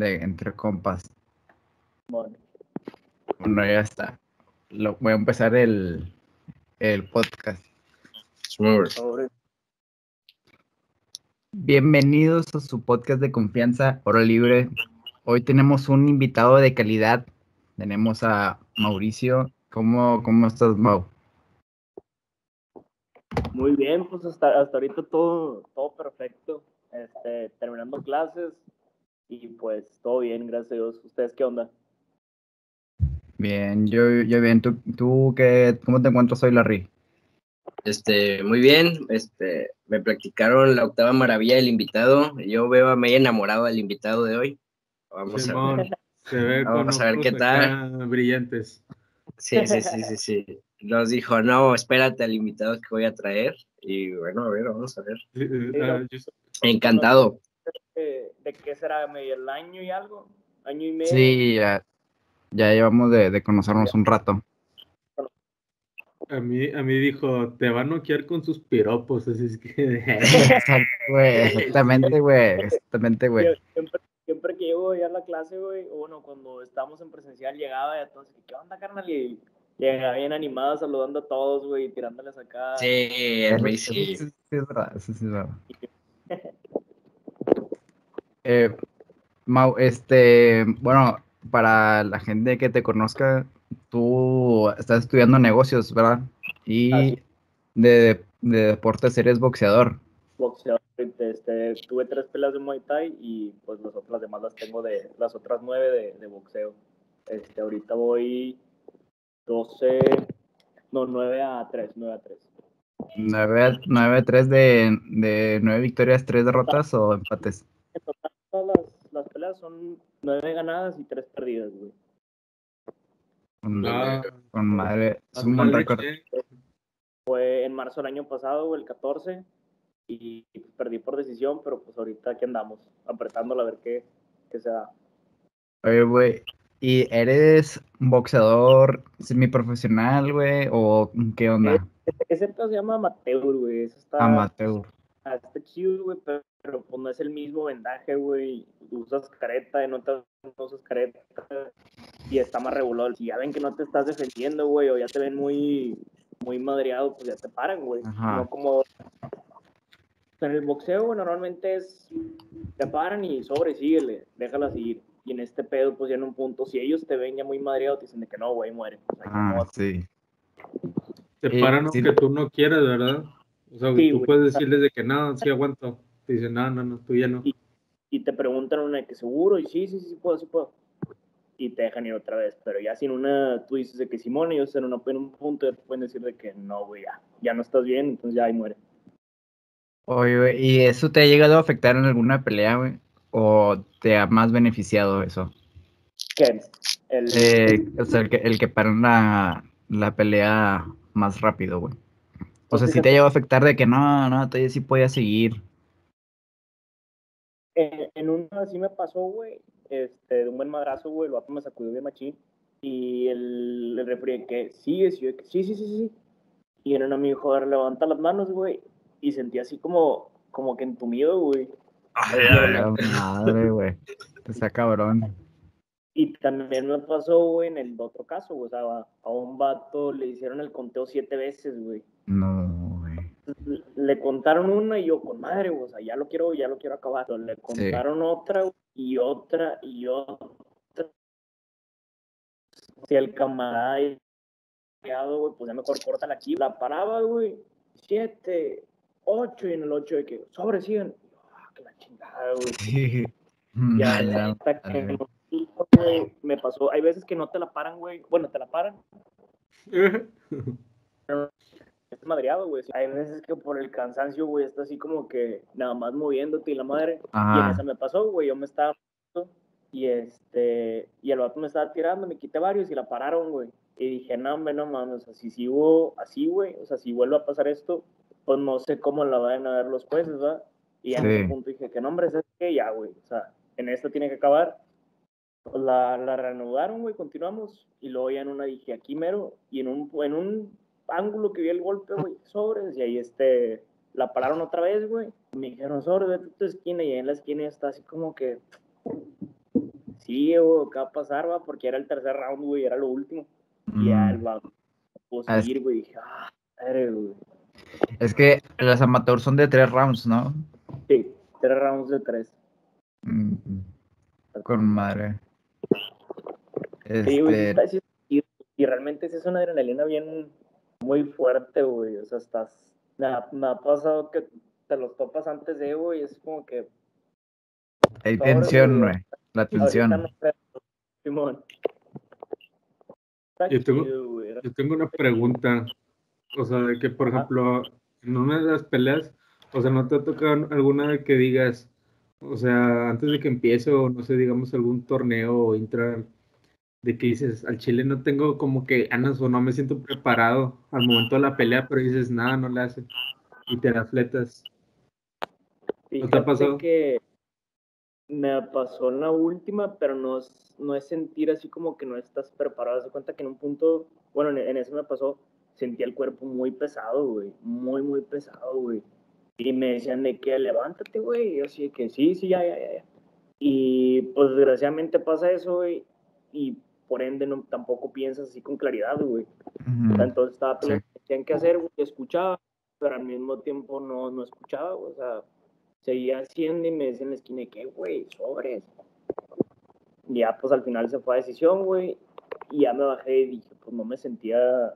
de entre compas. Bueno, Bueno, ya está. Lo, voy a empezar el, el podcast. Bienvenidos a su podcast de confianza, Oro Libre. Hoy tenemos un invitado de calidad. Tenemos a Mauricio. ¿Cómo, cómo estás, Mau? muy bien, pues hasta, hasta ahorita todo, todo perfecto. Este, terminando clases y pues todo bien, gracias a Dios. ¿Ustedes qué onda? Bien, yo, yo bien. ¿Tú, tú qué, cómo te encuentras hoy, Larry? Este, muy bien, este, me platicaron la octava maravilla del invitado. Yo veo, me he enamorado del invitado de hoy. Vamos a ver. Simón, se ve Vamos con a ver qué tal. brillantes. Sí, sí, sí, sí, sí. Nos dijo, no, espérate al invitado que voy a traer. Y bueno, a ver, vamos a ver. Sí, ah, Encantado. ¿De, de qué será? ¿Medio el año y algo? ¿Año y medio? Sí, ya, ya llevamos de, de conocernos un rato. a mí, a mí dijo, te va a noquear con sus piropos, así es que... Exacto, güey, exactamente, güey. Exactamente, güey. Siempre, siempre que llego ya a la clase, güey, o bueno, cuando estábamos en presencial, llegaba y entonces, ¿qué onda, carnal? Y llegaba bien animada, saludando a todos, güey, tirándoles acá. Sí, Luis, Sí, sí. sí, sí, es verdad, eso sí es verdad. Eh, Mau, este, bueno, para la gente que te conozca, tú estás estudiando negocios, ¿verdad? Y de, de deportes eres boxeador. boxeador. Este, tuve tres peleas de Muay Thai y pues las otras demás las tengo de las otras nueve de, de boxeo. Este, ahorita voy 12, no, 9 a 3, 9 a 3. 9-3 de, de 9 victorias, 3 derrotas o empates. En total, todas las, las peleas son 9 ganadas y 3 perdidas, güey. Con, Ah, con madre, es un anda buen récord. Fue en marzo del año pasado, el 14, y perdí por decisión, pero pues ahorita aquí andamos, apretándola a ver qué, qué se da. Oye, güey, ¿y eres boxeador semiprofesional, güey? ¿O qué onda? Ese pedo se llama amateur, güey. Eso está, Amateur. Ah, está chido, güey, pero, pero, pues no es el mismo vendaje, güey. Usas careta, en otras no usas careta y está más regulado. Si ya ven que no te estás defendiendo, güey, o ya te ven muy, muy madreado, pues ya te paran, güey. No como en el boxeo, güey, normalmente es te paran y sobre, síguele, déjala seguir. Y en este pedo, pues ya en un punto, si ellos te ven ya muy madreado, te dicen de que no, güey, muere. O sea, que Ah, no, sí. Te Eh, paran sí. aunque tú no quieras, ¿verdad? O sea, Sí, tú güey. puedes decirles de que no, sí aguanto. Te dicen, no, no, no, tú ya no. y te preguntan una de que seguro, y sí, sí, sí, puedo, sí puedo. Y te dejan ir otra vez, pero ya sin una, tú dices de que Simón, ellos en, una, en un punto ya te pueden decir de que no, güey, ya, ya no estás bien, entonces ya ahí muere. Oye, güey, ¿y eso te ha llegado a afectar en alguna pelea, güey? ¿O te ha más beneficiado eso? ¿Qué? El, Eh, o sea, el que, el que paran la, la pelea más rápido, güey. O sea, si te llegado a afectar de que no, no, todavía sí podía seguir. en, en una sí me pasó, güey, este, de un buen madrazo, güey, el vato me sacudió bien machín, y el, el refri que sigue, sí, que sí, sí, sí, sí. Y en una me dijo, a ver, levanta las manos, güey, y sentí así como, como que entumido, güey. La madre, güey. Está cabrón. Y también me pasó, güey, en el otro caso, güey. O sea, a- un vato le hicieron el conteo siete veces, güey. No, güey. Le- contaron una y yo, con madre, güey. O sea, ya lo quiero, ya lo quiero acabar. Le contaron otra, güey, y otra, y otra. Si el camarada güey, pues ya mejor corta la aquí. La paraba, güey. Siete, ocho, y en el ocho de que, sobre, yo, Ah, que la chingada, güey. Ya, A la hasta que güey, me pasó. Hay veces que no te la paran, güey. Bueno, te la paran. Es madreado, güey. Hay veces que por el cansancio, güey, está así como que nada más moviéndote y la madre. Y en esa me pasó, güey. Yo me estaba. Y este. Y el vato me estaba tirando, me quité varios y la pararon, güey. Y dije, no, hombre, no mames. O sea, si sigo así, güey. O sea, si vuelve a pasar esto, pues no sé cómo la vayan a ver los jueces, ¿verdad? Y en Sí. ese punto dije, que no, hombre, ¿sabes qué? Ya, güey. O sea, en esta tiene que acabar. Pues la, la reanudaron, güey, continuamos. Y luego ya en una dije, aquí mero. Y en un, en un ángulo que vi el golpe, güey, sobres. Y ahí este, la pararon otra vez, güey. Me dijeron, sobre, vete a tu esquina. Y ahí en la esquina ya está así como que. sí, güey, ¿qué va a pasar, va? Porque era el tercer round, güey, era lo último. Y ya Mm. Ah, es- seguir, güey, dije, ah, madre, güey. Es que los amateurs son de tres rounds, ¿no? Sí, tres rounds de tres. Mm, Con madre. Este, sí y realmente sí es una adrenalina bien muy fuerte, güey. O sea, estás. Me ha, me ha pasado que te los topas antes de, güey, y es como que. hay tensión, güey. La tensión. no Simón. Yo tengo-. Yo tengo una pregunta. O sea, de que, por ejemplo, en una de las peleas, o sea, ¿no te ha tocado alguna de que digas, o sea, antes de que empiece, o no sé, digamos, algún torneo o intra, de que dices, al chile no tengo como que ganas o no me siento preparado al momento de la pelea, pero dices, nada, no le hace. Y te la fletas. ¿No te ha pasado? que me pasó en la última, pero no es, no es sentir así como que no estás preparado. Se cuenta que en un punto, bueno, en, en eso me pasó, sentía el cuerpo muy pesado, güey. Muy, muy pesado, güey. Y me decían de que levántate, güey. Y así de que sí, sí, ya, ya, ya. ya. Y pues desgraciadamente pasa eso, güey. Y por ende no, tampoco piensas así con claridad, güey. Ujú. Entonces estaba Sí. pensando qué tenían que hacer, güey, escuchaba, pero al mismo tiempo no, no escuchaba, güey, o sea, seguía haciendo y me decía en la esquina, ¿qué, güey? Sobres. Y ya, pues al final se fue a decisión, güey, y ya me bajé y dije, pues no me sentía,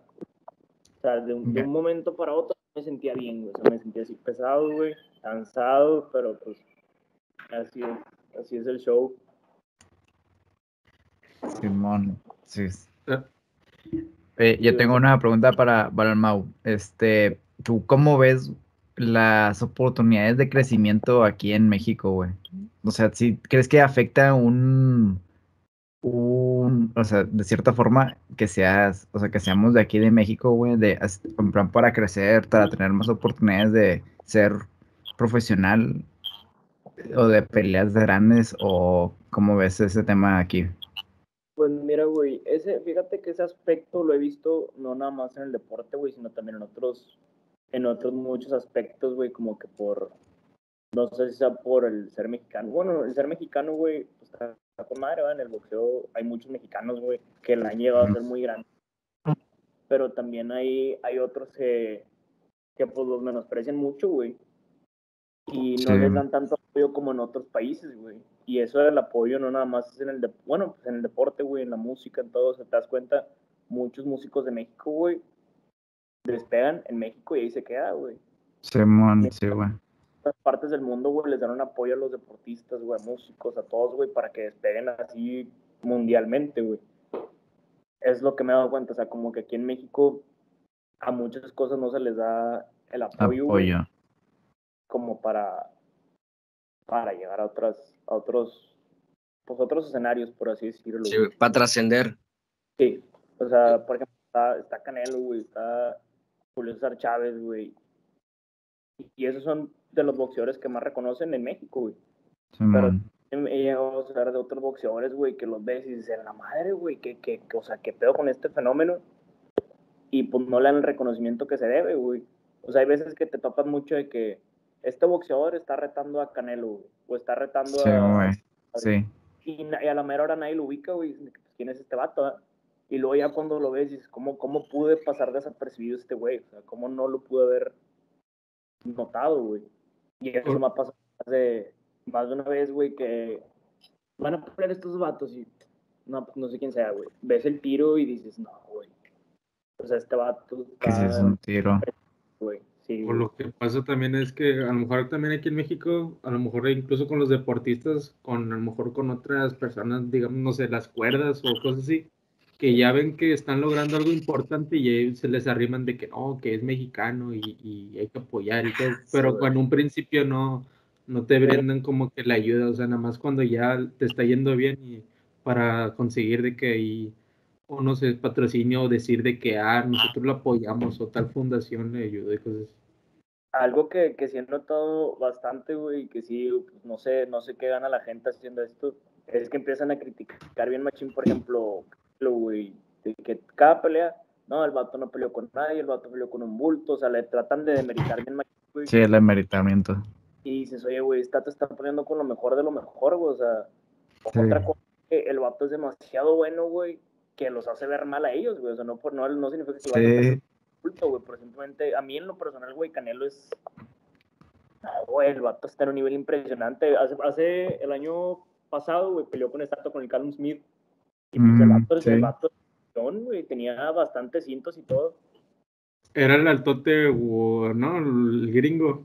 o sea, de un, de un momento para otro me sentía bien, güey, o sea, me sentía así pesado, güey, cansado, pero pues así así es el show. Simón, sí. Eh, yo tengo una pregunta para, para. Este, ¿tú cómo ves las oportunidades de crecimiento aquí en México, güey? O sea, si crees que afecta un, un, o sea, de cierta forma que seas, o sea, que seamos de aquí de México, güey, de, en plan para crecer, para tener más oportunidades de ser profesional o de peleas grandes o cómo ves ese tema aquí? Pues mira, güey, ese, fíjate que ese aspecto lo he visto no nada más en el deporte, güey, sino también en otros, en otros muchos aspectos, güey, como que por, no sé si sea por el ser mexicano. Bueno, el ser mexicano, güey, pues está, con madre, ¿verdad? En el boxeo hay muchos mexicanos, güey, que la han llegado a ser muy grandes. Pero también hay, hay otros que, que pues los menosprecian mucho, güey. Y no Sí. les dan tanto apoyo como en otros países, güey. Y eso del apoyo no nada más es en el, de, bueno, pues en el deporte, güey, en la música, en todo, se te das cuenta, muchos músicos de México, güey, despegan en México y ahí se queda, güey. Simón, sí, güey. En otras partes del mundo, güey, les dan un apoyo a los deportistas, güey, a músicos, a todos, güey, para que despeguen así mundialmente, güey. Es lo que me he dado cuenta, o sea, como que aquí en México a muchas cosas no se les da el apoyo, güey, Apoyo. como para, para llegar a otras, a otros, pues otros escenarios, por así decirlo. Sí, para trascender. Sí, o sea, por ejemplo, está, está Canelo, güey, está Julio César Chávez, güey. Y esos son de los boxeadores que más reconocen en México, güey. Simón. He llegado a saber de otros boxeadores, güey, que los ves y dices, la madre, güey, que, que, que, o sea, qué pedo con este fenómeno. Y pues no le dan el reconocimiento que se debe, güey. O sea, hay veces que te topas mucho de que este boxeador está retando a Canelo, güey, o está retando Sí, a, güey. Sí. y, a la mera hora nadie lo ubica, güey. Pues, ¿Quién es este vato? ah? Y luego ya cuando lo ves, dices, ¿cómo, ¿cómo pude pasar desapercibido este güey? O sea, ¿cómo no lo pude haber notado, güey? Y eso Por- me ha pasado más de, más de una vez, güey, que van a poner estos vatos y no, pues, no sé quién sea, güey. Ves el tiro y dices, no, güey. O sea, este vato Que sí es un tiro. güey. Sí, güey. lo que pasa también es que a lo mejor también aquí en México, a lo mejor incluso con los deportistas, con a lo mejor con otras personas, digamos, no sé, las cuerdas o cosas así, que ya ven que están logrando algo importante y ahí se les arriman de que no, que es mexicano y, y hay que apoyar y todo, pero cuando un principio no, no te brindan como que la ayuda, o sea, nada más cuando ya te está yendo bien y para conseguir de que hay o no sé, patrocinio o decir de que ah, nosotros lo apoyamos o tal fundación le ayuda y cosas así. Algo que, que sí he notado bastante, güey, y que sí, pues, no sé, no sé qué gana la gente haciendo esto, es que empiezan a criticar bien machín, por ejemplo, lo, güey, de que cada pelea, no, el vato no peleó con nadie, el vato peleó con un bulto, o sea, le tratan de demeritar bien machín, güey, Sí, el emeritamiento. y dices, oye, güey, esta te está poniendo con lo mejor de lo mejor, güey, o sea, Sí. otra cosa que el vato es demasiado bueno, güey, que los hace ver mal a ellos, güey. O sea, no, por, no, no significa que lo vayan a Sí. hacer culto, güey, pero simplemente a mí en lo personal, güey, Canelo es. Ah, Güey, el vato está en un nivel impresionante. Hace, hace el año pasado, güey, peleó con estatua con el Callum Smith. Y pues el Mm, vato, sí. el vato, güey, tenía bastantes cintos y todo. Era el altote, ¿no? El gringo.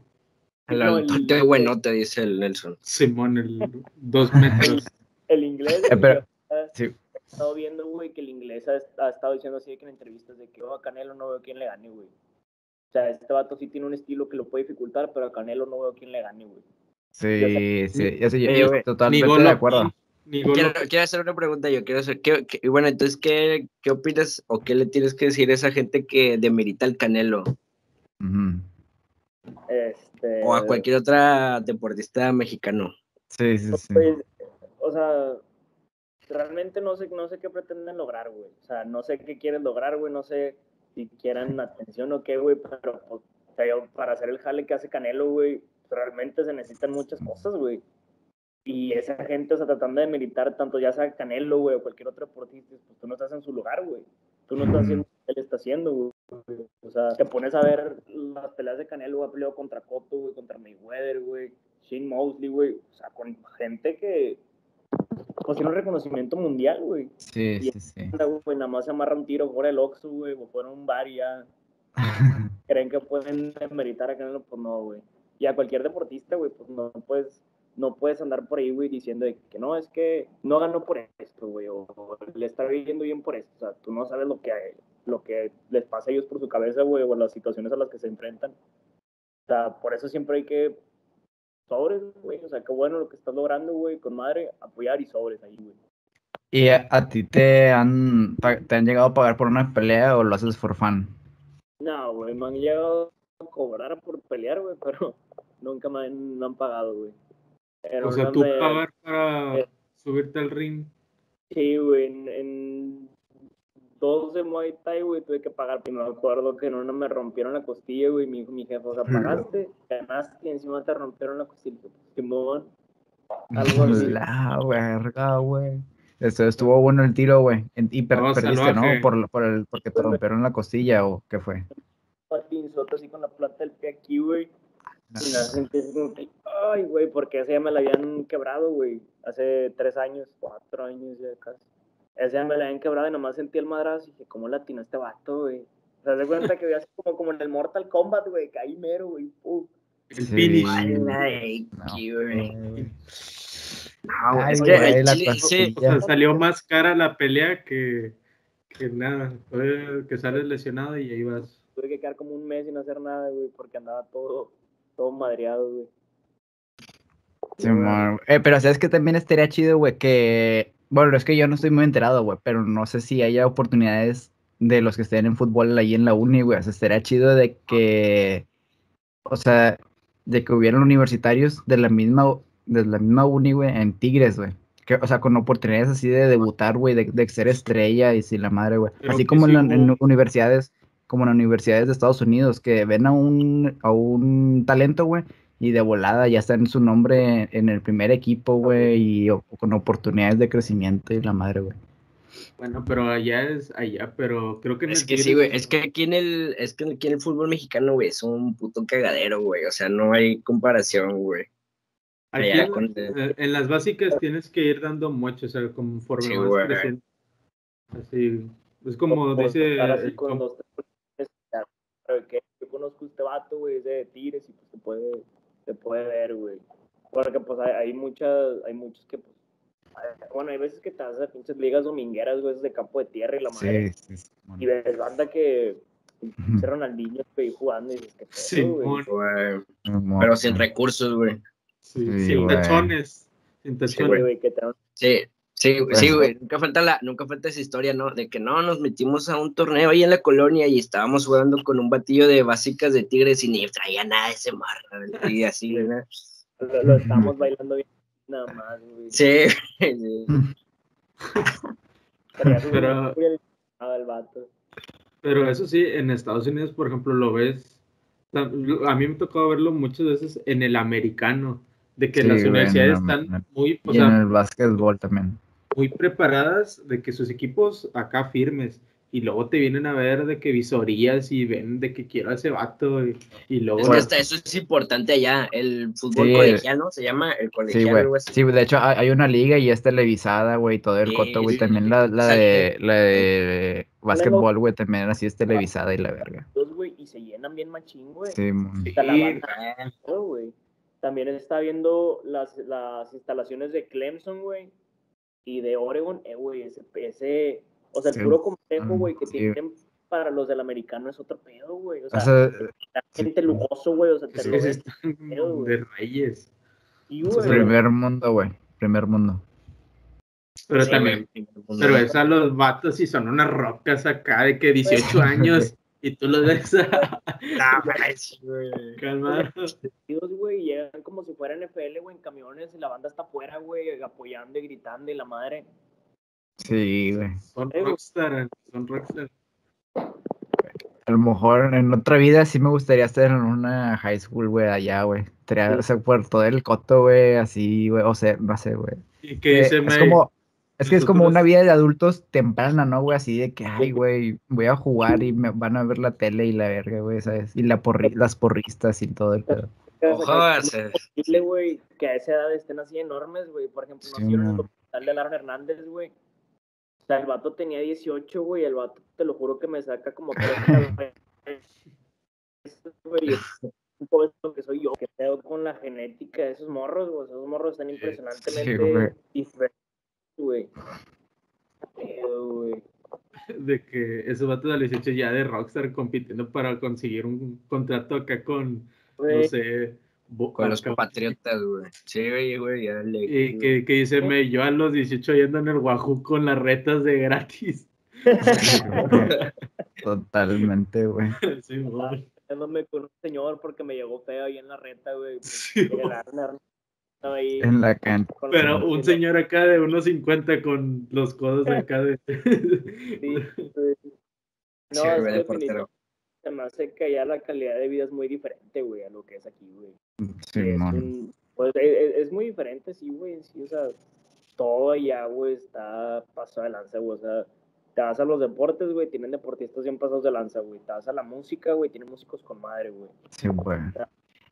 El No, el- altote buenote, dice el Nelson. Simón, el dos metros. El inglés, Eh, pero- sí. He estado viendo, güey, que el inglés ha, ha estado diciendo así de que en entrevistas de que oh, a Canelo no veo quién le gane, güey. O sea, este vato sí tiene un estilo que lo puede dificultar, pero a Canelo no veo quién le gane, güey. Sí, sí, yo, sí, yo- Eh, yo totalmente gol de acuerdo. Quiero, quiero hacer una pregunta yo, quiero hacer, ¿qué, qué- bueno, entonces, ¿qué, ¿qué opinas o qué le tienes que decir a esa gente que demerita el Canelo? Este, O a cualquier otra deportista mexicano. Sí, sí, sí. Pues, o sea, realmente no sé, no sé qué pretenden lograr, güey. O sea, no sé qué quieren lograr, güey. No sé si quieran atención o qué, güey. Pero pues, o sea, yo, para hacer el jale que hace Canelo, güey, realmente se necesitan muchas cosas, güey. Y esa gente, o sea, tratando de militar tanto ya sea Canelo, güey, o cualquier otro deportista, pues tú no estás en su lugar, güey. Tú no estás haciendo lo que él está haciendo, güey. O sea, te pones a ver las peleas de Canelo, ha peleado contra Cotto, güey, contra Mayweather, güey, Shane Mosley, güey. O sea, con gente que pues tiene un reconocimiento mundial, güey. Sí, Y sí, sí. anda, güey, nada más se amarra un tiro fuera del Oxxo, güey, o fuera un bar y ya creen que pueden meritar a Canelo, pues no, güey. Y a cualquier deportista, güey, pues no puedes, no puedes andar por ahí, güey, diciendo de que no, es que no ganó por esto, güey, o, o le está viviendo bien por esto. O sea, tú no sabes lo que, lo que les pasa a ellos por su cabeza, güey, o las situaciones a las que se enfrentan. O sea, por eso siempre hay que sobres, güey. O sea, qué bueno lo que estás logrando, güey, con madre, apoyar y sobres ahí, güey. ¿Y a, a ti te han, te han llegado a pagar por una pelea o lo haces for fun? No, güey, me han llegado a cobrar por pelear, güey, pero nunca me han, me han pagado, güey. O sea, tú me- pagar para eh. subirte al ring. Sí, güey, en, en dos de Muay Thai, güey, tuve que pagar. Y me acuerdo que en una me rompieron la costilla, güey, mi, mi jefe, o sea, pagaste, ganaste y encima te rompieron la costilla. Pues, Simón, algo así. La verga, güey. Eso estuvo bueno el tiro, güey. Y per- No, perdiste. ¿no? Por, por el, porque te rompieron la costilla o qué fue. así con la plata del pie aquí, güey. Y la sentí así como que, ay, güey, porque esa ya me la habían quebrado, güey. Hace tres años, cuatro años ya casi. Ya me la habían quebrado y nomás sentí el madrazo y dije, ¿cómo latino este vato, güey? O sea, de cuenta que voy así como, como en el Mortal Kombat, güey, caí mero, güey. pum. El Sí. finish. Ay, No, qué güey. güey. No, güey, Ay, es que güey, al la chile, sí, O sea, salió más cara la pelea que, que nada. Fue que sales lesionado y ahí vas. Tuve que quedar como un mes sin hacer nada, güey, porque andaba todo, todo madreado, güey. Simón. Eh, pero sabes que también estaría chido, güey, que. Bueno, es que yo no estoy muy enterado, güey, pero no sé si haya oportunidades de los que estén en fútbol ahí en la uni, güey. O sea, estaría chido de que. O sea, de que hubieran universitarios de la misma, de la misma uni, güey, en Tigres, güey. Que, o sea, con oportunidades así de debutar, güey, de, de ser estrella y si la madre, güey. Así como sí en, la- en universidades, como en universidades de Estados Unidos, que ven a un, a un talento, güey, y de volada ya está en su nombre en el primer equipo, güey, y o- con oportunidades de crecimiento y la madre, güey. Bueno, pero allá es allá, pero creo que en Es el que sí, güey. Es que aquí en el, es que aquí en el fútbol mexicano, güey, es un puto cagadero, güey. O sea, no hay comparación, güey. Aquí allá en, con- eh, en las básicas tienes que ir dando mucho, o sea, conforme Sí, vas güey. creciendo. Así, es como Por dice estar así el con compa- dos, tres, ya, pero que yo conozco a este vato, güey, es de Tigres y pues se puede, se puede ver, güey. Porque pues hay, hay muchas, hay muchos que pues, bueno, hay veces que te vas a pinches ligas domingueras, güey, de campo de tierra y la madre. Sí, sí, Y ves banda que ese Ronaldinho, güey, jugando y dices que Simón. Güey. Pero sin recursos, güey. sí, Sí, sin tachones. Sin tachones. güey, que te Sí, sí, sí, güey. Nunca falta la, nunca falta esa historia, ¿no? De que no, nos metimos a un torneo ahí en la colonia y estábamos jugando con un batillo de básicas de tigres y ni traía nada ese marra, y así, güey. ¿no? lo, lo estamos bailando bien nada más, güey. Sí, sí. Pero-. Pero eso sí, en Estados Unidos, por ejemplo, lo ves. A mí me ha tocado verlo muchas veces en el americano, de que Sí, las universidades están muy, o Y en el básquetbol también. Muy preparadas de que sus equipos acá firmes y luego te vienen a ver de que visorías y ven de que quiero a ese vato y, y luego... Es que hasta eso es importante allá, el fútbol Sí. colegial, ¿no? Se llama el Sí, colegial. así. Sí, de hecho hay hay una liga y es televisada, güey, todo el Sí, coto, güey. sí. También la, la de, la de básquetbol, güey, también así es televisada y la verga. Y se llenan bien machín, güey. Sí. Sí. También está viendo las, las instalaciones de Clemson, güey, y de Oregon, eh, güey, ese, ese, o sea, el Sí. puro complejo, güey, que Sí. tienen para los del americano es otro pedo, güey. O sea, O sea, la gente lujoso, güey, o sea, te Es lo que ves. están pedo, güey. de reyes. Y, güey, primer mundo, güey. Primer mundo. Pero Sí, también, güey. pero ves a los vatos y son unas rocas acá de que 18 años y tú los ves a güey, sí, güey. llegan como si fuera NFL, güey, en camiones, y la banda está afuera, güey, apoyando y gritando, y la madre. Sí, güey. Son Eh, güey. rockstar, son rockstar. A lo mejor en otra vida sí me gustaría estar en una high school, güey, allá, güey. Estaría, Sí. O sea, por todo el coto, güey, así, güey. O sea, no sé, güey. Y que Eh, dice es May, como, es que es como una vida de adultos temprana, ¿no, güey? Así de que, ay, güey, voy a jugar y me van a ver la tele y la verga, güey, ¿sabes? Y la porri- las porristas y todo el pedo. Ojalá ¿Cómo se- es güey, que a esa edad estén así enormes, güey? Por ejemplo, Sí, nacieron en el documental de Aaron Hernández, güey. O sea, el vato tenía 18, güey, el vato, te lo juro que me saca como tres güey. Un poco que soy yo, que pedo con la genética de esos morros, güey. Esos morros están impresionantemente güey. diferentes, güey. De que esos vatos a los 18 ya de rockstar compitiendo para conseguir un contrato acá con, no sé, Con los compatriotas, güey. Sí, güey, güey, ya le. Y que, que dice, me, yo a los 18 yendo en el Wahoo con las retas de gratis. Totalmente, güey. Sí, güey. Con un señor porque me llegó feo ahí en la reta, güey. Sí, ahí En la cancha. Pero un señor acá de unos 50 con los codos acá de... Sí. No, Sí, es que portero. se me hace que allá la calidad de vida es muy diferente, güey, a lo que es aquí, güey. Sí, es, un- pues, es, es- es muy diferente, sí, güey, sí, o sea, todo allá, güey, está pasado de lanza, güey, o sea, te vas a los deportes, güey, tienen deportistas bien pasados de lanza, güey, te vas a la música, güey, tienen músicos con madre, güey. Sí, güey.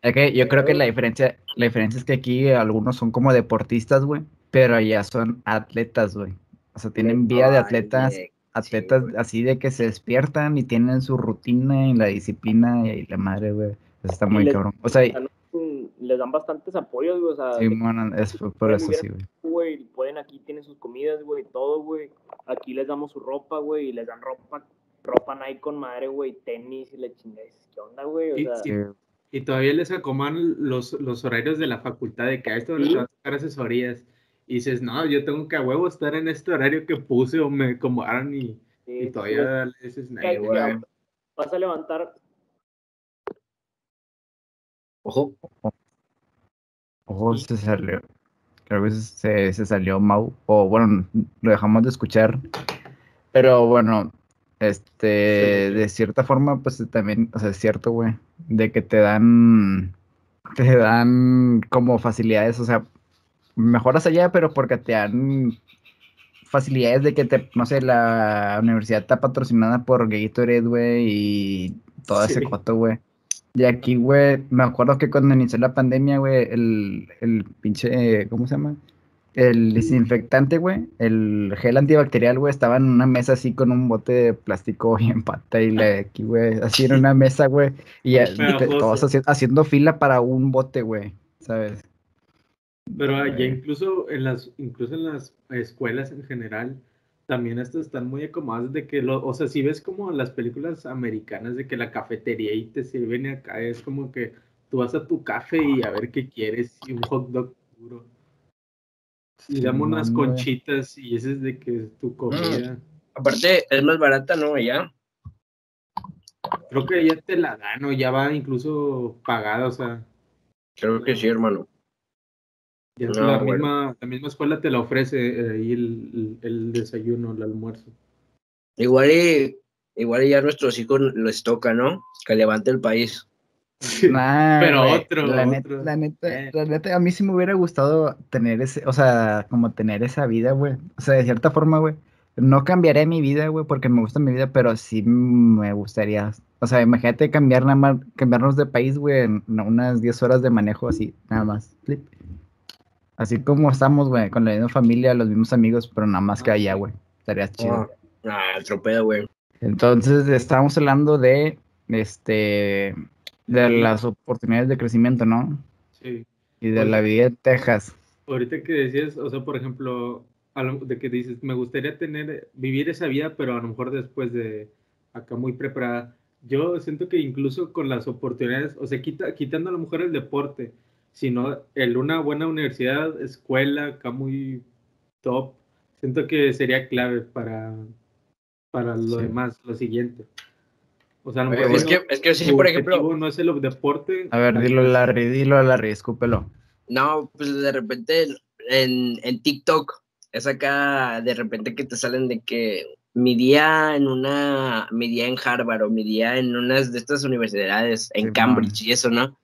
Es que yo creo que la diferencia, la diferencia es que aquí algunos son como deportistas, güey, pero allá son atletas, güey. O sea, tienen vida de atletas, atletas así de que se despiertan y tienen su rutina y la disciplina y la madre, güey. Eso está muy les- cabrón. O sea, les dan bastantes apoyos, güey, o sea, sí, mon, es por eso sí, güey. güey, pueden aquí, tienen sus comidas, güey, todo, güey. Aquí les damos su ropa, güey, y les dan ropa, ropa Nike con madre, güey, tenis y la chingada. ¿Qué onda, güey? O sea, sí. Sí, Y todavía les acomodan los, los horarios de la facultad de que a esto Sí. les va a tocar asesorías. Y dices, no, yo tengo que a huevo estar en este horario que puse o me acomodaron y, sí, y sí, todavía le dices, güey, "Nah, que- güey". que vas a levantar, Ojo. Ojo, se salió. Creo que se, se salió Mau. O bueno, lo dejamos de escuchar. Pero bueno, este, de cierta forma, pues también, o sea, es cierto, güey, de que te dan, te dan como facilidades, o sea, mejoras allá, pero porque te dan facilidades de que te, no sé, la universidad está patrocinada por Gatorade, güey, y todo ese Sí. coto, güey. Y aquí, güey, me acuerdo que cuando inició la pandemia, güey, el, el pinche, ¿cómo se llama? El desinfectante, güey, el gel antibacterial, güey, estaba en una mesa así con un bote de plástico y en pata y la aquí, güey, así en una mesa, güey, y ya, todos haci- haciendo fila para un bote, güey, ¿sabes? Pero allá Güey. incluso en las, incluso en las escuelas en general, también estas están muy acomodadas de que, lo, o sea, si ves como las películas americanas de que la cafetería y te sirven acá, es como que tú vas a tu café y a ver qué quieres y un hot dog puro. Y dame unas conchitas y ese es de que es tu comida. Aparte, es más barata, ¿no? Allá. Creo que ya te la dan o ya va incluso pagada, o sea, Creo que sí, hermano. ya No, la, bueno. misma, la misma escuela te la ofrece eh, ahí el, el, el desayuno, el almuerzo. Igual y, igual y ya a nuestros hijos les toca, ¿no? Que levante el país. Nah, Pero otro, la otro. Neta, la, neta, Eh. la neta, a mí sí me hubiera gustado tener ese, o sea, como tener esa vida, güey. O sea, de cierta forma, güey. No cambiaré mi vida, güey, porque me gusta mi vida, pero sí me gustaría. O sea, imagínate cambiar nada más, cambiarnos de país, güey, en unas 10 horas de manejo así, nada más. Flip. Así como estamos, güey, con la misma familia, los mismos amigos, pero nada más que allá, güey. Estaría chido. Ah, otro pedo, güey. Entonces, estábamos hablando de, este, de las oportunidades de crecimiento, ¿no? Sí. Y de la vida en Texas. Ahorita que decías, o sea, por ejemplo, de que dices, me gustaría tener, vivir esa vida, pero a lo mejor después de acá muy preparada. Yo siento que incluso con las oportunidades, o sea, quita, quitando a lo mejor el deporte, sino el una buena universidad, escuela, acá muy top, siento que sería clave para, para lo Sí. demás, lo siguiente. O sea, a lo mejor Es que, es que sí, por ejemplo, objetivo no es el deporte. A ver, dilo, Larry, dilo, Larry, escúpelo. no, pues de repente en, en TikTok es acá de repente que te salen de que mi día en una, mi día en Harvard o mi día en unas de estas universidades, en. Cambridge y eso, ¿no?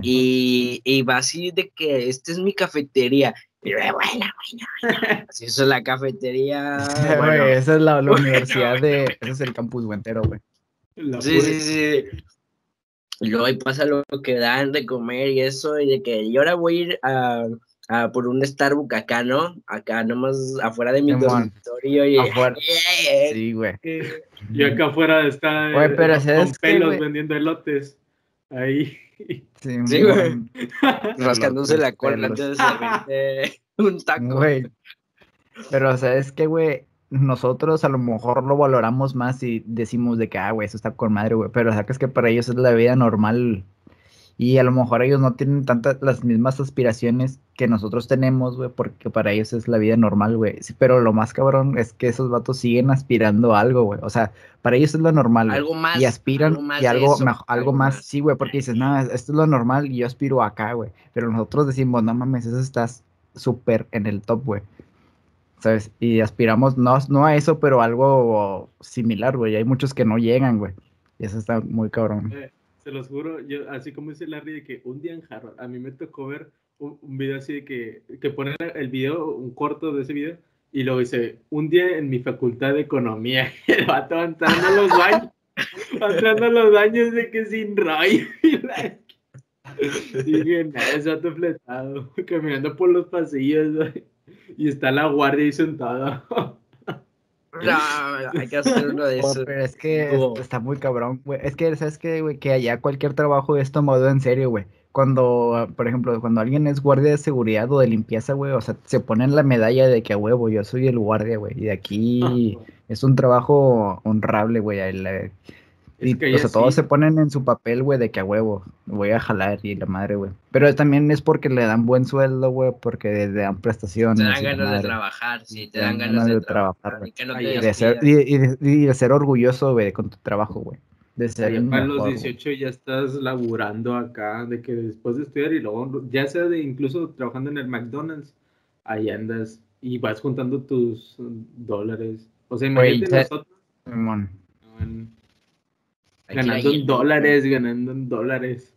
Y, y va así de que esta es mi cafetería. Y yo, buena, buena, buena. Así eso es la cafetería. Güey, bueno. esa es la, la universidad de. Ese es el campus güey, entero, güey. La Sí, sí, sí. Y luego ahí pasa lo que dan de comer y eso, y de que y ahora voy a ir a, a por un Starbucks acá, ¿no? Acá nomás afuera de mi dormitorio y Afuera. Eh, Sí, güey. Y acá afuera está Güey, eh, pero con ¿sabes qué, pelos vendiendo elotes. Ahí. Sí, Sí, güey. rascándose la cola antes de servirte un taco. Güey. Pero, ¿sabes qué, güey? Nosotros a lo mejor lo valoramos más y decimos de que, ah, güey, eso está con madre, güey. Pero sacas que para ellos es la vida normal. Y a lo mejor ellos no tienen tantas las mismas aspiraciones que nosotros tenemos, güey, porque para ellos es la vida normal, güey. Sí, pero lo más cabrón es que esos vatos siguen aspirando a algo, güey. O sea, para ellos es lo normal. Algo más. y aspiran algo más y algo, eso, algo más, sí, güey, porque dices, no, esto es lo normal y yo aspiro acá, güey. Pero nosotros decimos, no mames, eso estás súper en el top, güey. ¿Sabes? Y aspiramos no, no a eso, pero algo similar, güey. Hay muchos que no llegan, güey. Y eso está muy cabrón. Eh, se los juro, yo, así como dice Larry, de que un día en Harvard, a mí me tocó ver un, un video así de que, que ponen el video, un corto de ese video, y luego dice, un día en mi facultad de economía, el vato entrando a los baños, entrando a los baños de que sin la- Dije, nada, ese vato fletado, caminando por los pasillos, güey, y está la guardia ahí sentada. No, hay que hacer uno de Oh, esos. pero es que está muy cabrón, güey. Es que, ¿sabes qué, güey? Que allá cualquier trabajo es tomado en serio, güey. Cuando, por ejemplo, cuando alguien es guardia de seguridad o de limpieza, güey, o sea, se ponen la medalla de que a huevo, yo soy el guardia, güey. Y de aquí es un trabajo honrable, güey. Y, o sea, todos se ponen en su papel, güey, de que a huevo, voy a jalar y la madre, güey. Pero también es porque le dan buen sueldo, güey, porque le dan prestaciones. Te y dan ganas de trabajar, sí, te Te dan dan ganas de, de trabajar. trabajar, y no de ser, despidan. y, y de, y de ser orgulloso, güey, con tu trabajo, güey. De ser Ya el para los mejor, güey. 18 ya estás laburando acá, de que después de estudiar y luego, ya sea de incluso trabajando en el McDonald's, ahí andas y vas juntando tus dólares. O sea, imagínate te- nosotros en- ir ganando en dólares, ganando en dólares.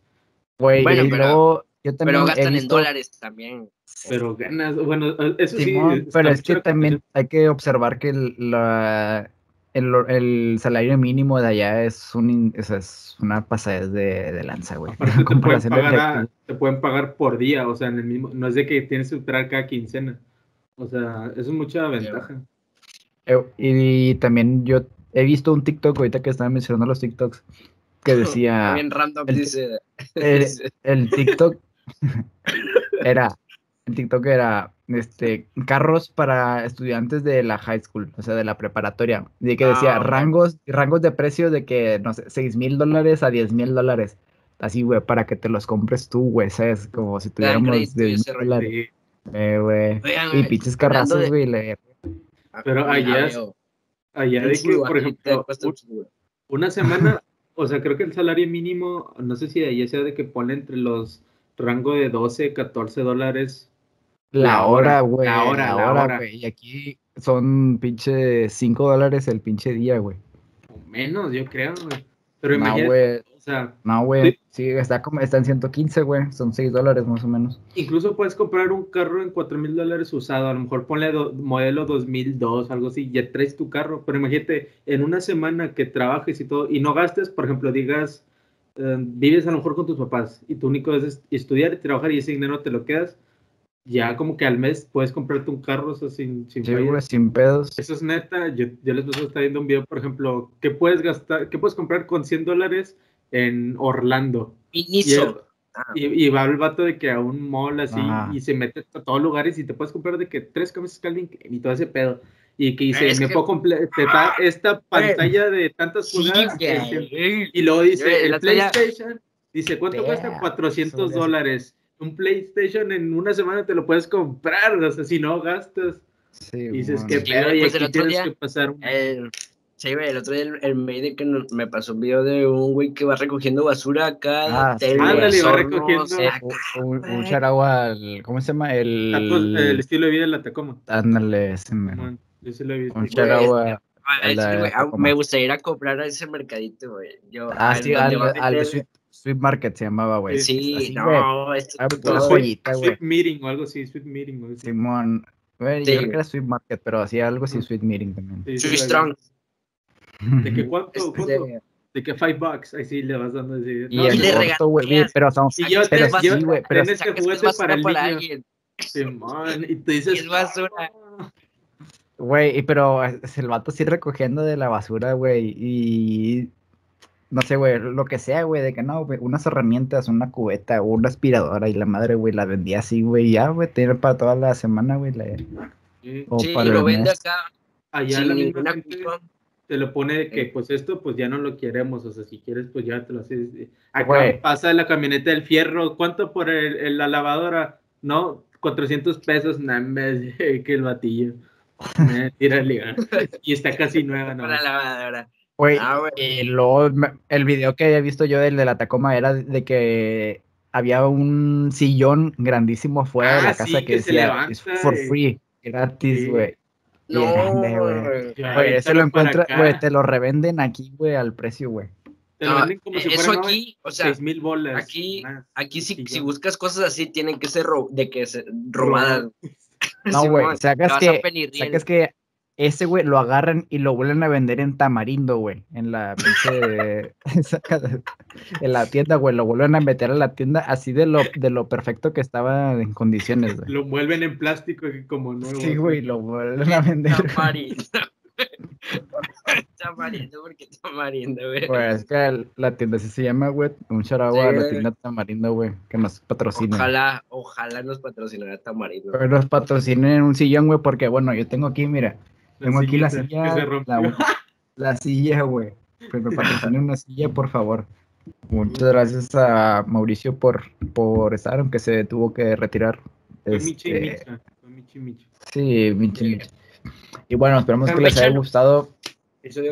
Güey, Bueno, y pero- luego yo también Pero gastan en dólares también. Pero ganas, bueno, eso sí. Simón, pero es que también hay que observar que el, la- el, el salario mínimo de allá es, un, es una pasadez de, de lanza, güey. Aparte te pueden, pagar a- te pueden pagar por día, o sea, en el mismo, no es de que tienes que esperar cada quincena. O sea, eso es mucha ventaja. Eh, Y, también yo he visto un TikTok ahorita que estaba mencionando los TikToks que decía Bien random el- dice. el, dice, el TikTok era el TikTok era este carros para estudiantes de la high school, o sea, de la preparatoria, de que decía Ah, rangos rangos de precio de que no sé, seis mil dólares a diez mil dólares, así güey, para que te los compres tú, güey, sabes, como si tuviéramos y de dólares, eh, güey, y pinches carrazos, de- güey, le- Pero Ah, allá- de que, por ejemplo. Una semana, o sea, creo que el salario mínimo, no sé si ahí sea de que pone entre los rango de 12, 14 dólares. la hora, güey, la hora, la hora, güey, y aquí son pinche cinco dólares el pinche día, güey. O menos, yo creo, güey. Pero No, imagínate, güey, O sea, No, güey. Sí, está, como, está en 115, güey. Son 6 dólares más o menos. incluso puedes comprar un carro en 4 mil dólares usado. A lo mejor ponle do- modelo 2002, algo así, ya traes tu carro. Pero imagínate, en una semana que trabajes y todo, y no gastes, por ejemplo, digas, eh, vives a lo mejor con tus papás y tu único es est- estudiar y trabajar y ese dinero te lo quedas. Ya como que al mes puedes comprarte un carro, o sea, sin, sin Sí, güey, sin pedos. Eso es neta. Yo, yo les estaba viendo un video, por ejemplo, ¿qué puedes gastar, qué puedes comprar con 100 dólares en Orlando? Miniso. Y, y va el vato de que a un mall así Ajá. y se mete a todos lugares y te puedes comprar de que tres camisas Calvin y todo ese pedo. Y que dice, Es me que- puedo completar esta pantalla de tantas Sí, pulgadas. que- Y luego dice, el PlayStation, dice, ¿cuánto cuesta? Vea, 400 sobre eso. dólares. Un PlayStation en una semana te lo puedes comprar, o sea, si no gastas. Sí, Y dices, qué Sí, pedo, y pues aquí tienes día, que pasar un... El, sí, güey, el otro día el, el mail que no- me pasó un video de un güey que va recogiendo basura acá. Ah, sí. teles, Ándale, va recogiendo. Un, un al. ¿Cómo se llama? El. Tacos, el estilo de vida de la Tacoma. Ándale, ese. Simón, Yo sí lo he visto. Un Güey, charao a- Ah, a sí, la güey, ah, Tacoma. me gustaría ir a comprar a ese mercadito, güey. Yo, Ah, sí, al, al Sweet, Sweet Market se llamaba, güey. Sí, Así, güey. no, esto Ah, es pura todo, joyita, güey. Sweet Meeting o algo así, Sweet Meeting. Simón. Güey, Sí, yo creo que era Sweet Market, pero hacía algo así. Sweet Meeting también. Sí, he strong. ¿De qué cuánto? Este, cuánto? De que five bucks, ahí sí le vas dando así. Y No, el y le pero son, Y yo pero te- sí, yo- güey, pero tienes Sacas que juguete basura para el para niño. y tú dices. Y es basura. Güey, y pero el vato así recogiendo de la basura, güey, y no sé, güey, lo que sea, güey, de que no, güey, unas herramientas, una cubeta, una aspiradora y la madre, güey, la vendía así, güey, ya, güey, tiene para toda la semana, güey, la- Sí. o Sí, para lo vende acá Allá sin la misma. Te lo pone de que, Eh. pues esto, pues ya no lo queremos. O sea, si quieres, pues ya te lo haces. Acá Güey. pasa la camioneta del fierro. ¿Cuánto por el, el- la lavadora? No, 400 pesos, nada más que el batillo. Eh, tírale, ah. Y está casi nueva, ¿no? Para la lavadora. Güey, Ah, güey. y luego el video que había visto yo del de la Tacoma era de que había un sillón grandísimo fuera de Ah, la sí, casa que, que se decía levanta "It's for free, gratis, Sí. No, grande, güey. Güey, ese lo encuentra, güey, te lo revenden aquí, güey, al precio, güey. Te lo No, venden como si eso aquí, o sea, 6 mil bolas. aquí- más. aquí si, si buscas cosas así, tienen que ser ro- de que se, robadas. No, güey, sacas que, sacas que ese, güey, lo agarran y lo vuelven a vender en Tamarindo, güey, en la pinche, en la tienda, güey, lo vuelven a meter a la tienda así de lo, de lo perfecto que estaba en condiciones, güey. Lo envuelven en plástico y como nuevo. Sí, güey, lo vuelven a vender. Tamarindo. Tamarindo, porque Tamarindo, güey. Pues es que la tienda sí se llama, güey, un charagua Sí, a la tienda Tamarindo, güey, que nos patrocina. Ojalá, ojalá nos patrocinara Tamarindo. Pero nos patrocinen un sillón, güey, porque bueno, yo tengo aquí, mira, tengo aquí la silla, la, la silla, güey. Que me patrocinen una silla, por favor. Muchas gracias a Mauricio por, por estar, aunque se tuvo que retirar. Fue Michi Este, sí, Michi. Y bueno, esperamos que les haya gustado.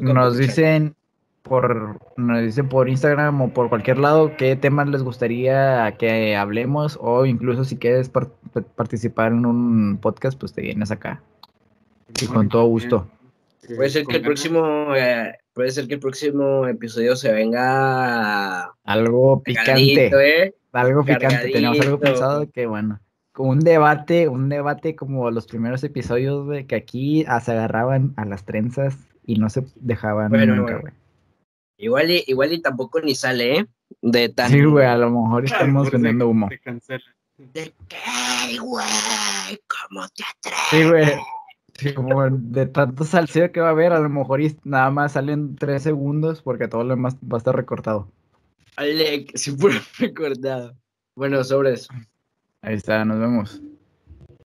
Nos dicen por nos dicen por Instagram o por cualquier lado qué temas les gustaría que hablemos o incluso si quieres par- participar en un podcast, pues te vienes acá. Y con todo gusto. Puede ser que el próximo, eh, puede ser que el próximo episodio se venga Algo picante, ¿eh? algo picante. Tenemos algo pensado que bueno, con un debate, un debate como los primeros episodios, güey, que aquí ah, se agarraban a las trenzas y no se dejaban Bueno, nunca, bueno. güey. Igual y, igual y tampoco ni sale, ¿eh? De tan... Sí, güey, a lo mejor Ah, estamos vendiendo humo. se. ¿De qué, güey? ¿Cómo te atreves? Sí, güey. Sí, como de tanto salseo que va a haber, a lo mejor nada más salen tres segundos porque todo lo demás va a estar recortado. Alec, si puro recordado. Bueno, sobres. Ahí está, nos vemos.